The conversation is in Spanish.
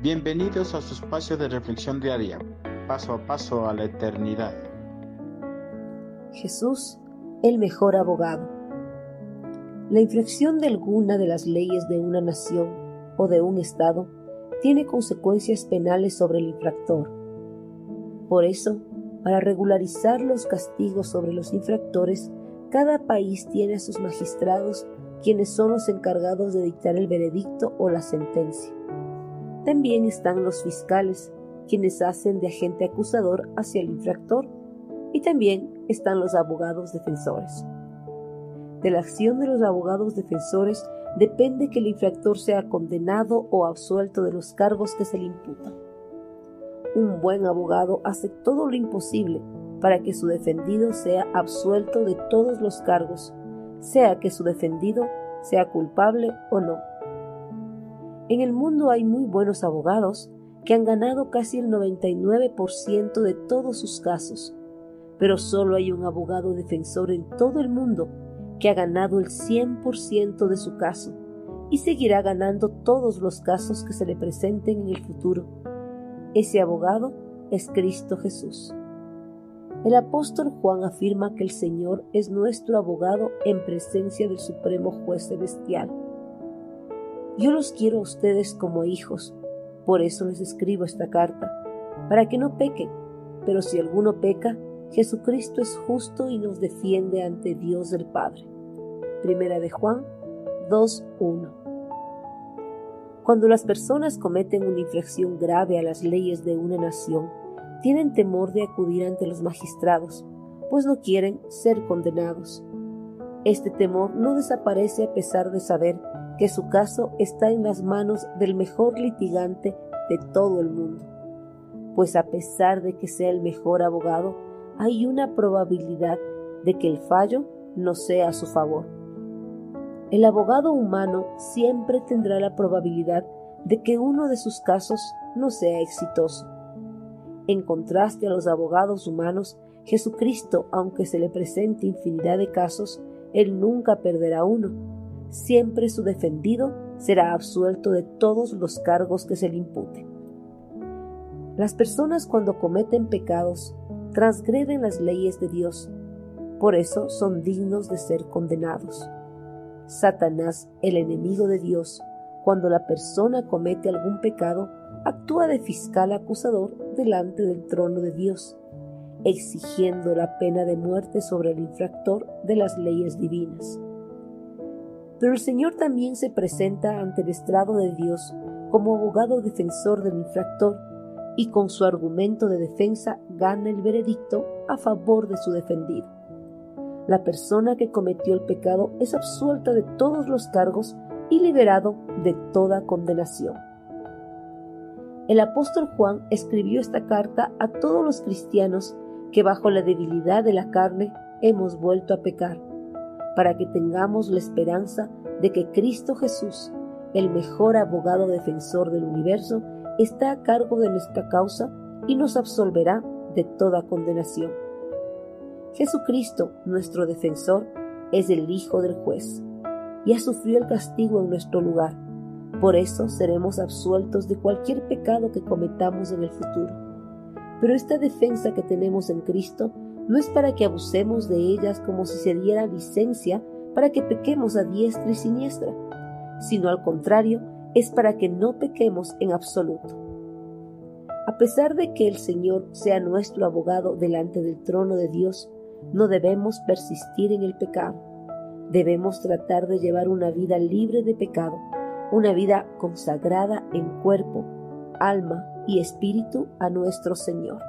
Bienvenidos a su espacio de reflexión diaria, paso a paso a la eternidad. Jesús, el mejor abogado. La infracción de alguna de las leyes de una nación o de un Estado tiene consecuencias penales sobre el infractor. Por eso, para regularizar los castigos sobre los infractores, cada país tiene a sus magistrados quienes son los encargados de dictar el veredicto o la sentencia. También están los fiscales, quienes hacen de agente acusador hacia el infractor, y también están los abogados defensores. De la acción de los abogados defensores depende que el infractor sea condenado o absuelto de los cargos que se le imputan. Un buen abogado hace todo lo imposible para que su defendido sea absuelto de todos los cargos, sea que su defendido sea culpable o no. En el mundo hay muy buenos abogados que han ganado casi el 99% de todos sus casos, pero solo hay un abogado defensor en todo el mundo que ha ganado el 100% de su caso y seguirá ganando todos los casos que se le presenten en el futuro. Ese abogado es Cristo Jesús. El apóstol Juan afirma que el Señor es nuestro abogado en presencia del Supremo Juez Celestial yo los quiero a ustedes como hijos, por eso les escribo esta carta, para que no pequen, pero si alguno peca, Jesucristo es justo y nos defiende ante Dios el Padre. Primera de Juan 2.1 Cuando las personas cometen una infracción grave a las leyes de una nación, tienen temor de acudir ante los magistrados, pues no quieren ser condenados. Este temor no desaparece a pesar de saber que su caso está en las manos del mejor litigante de todo el mundo. Pues a pesar de que sea el mejor abogado, hay una probabilidad de que el fallo no sea a su favor. El abogado humano siempre tendrá la probabilidad de que uno de sus casos no sea exitoso. En contraste a los abogados humanos, Jesucristo, aunque se le presente infinidad de casos, él nunca perderá uno, siempre su defendido será absuelto de todos los cargos que se le imputen. Las personas cuando cometen pecados transgreden las leyes de Dios, por eso son dignos de ser condenados. Satanás, el enemigo de Dios, cuando la persona comete algún pecado, actúa de fiscal acusador delante del trono de Dios, exigiendo la pena de muerte sobre el infractor de las leyes divinas. Pero el Señor también se presenta ante el estrado de Dios como abogado defensor del infractor y con su argumento de defensa gana el veredicto a favor de su defendido. La persona que cometió el pecado es absuelta de todos los cargos y liberado de toda condenación. El apóstol Juan escribió esta carta a todos los cristianos que bajo la debilidad de la carne hemos vuelto a pecar para que tengamos la esperanza de que Cristo Jesús, el mejor abogado defensor del universo, está a cargo de nuestra causa y nos absolverá de toda condenación. Jesucristo, nuestro defensor, es el Hijo del juez, y ha sufrido el castigo en nuestro lugar. Por eso seremos absueltos de cualquier pecado que cometamos en el futuro. Pero esta defensa que tenemos en Cristo no es para que abusemos de ellas como si se diera licencia para que pequemos a diestra y siniestra, sino al contrario, es para que no pequemos en absoluto. A pesar de que el Señor sea nuestro abogado delante del trono de Dios, no debemos persistir en el pecado. Debemos tratar de llevar una vida libre de pecado, una vida consagrada en cuerpo, alma y espíritu a nuestro Señor.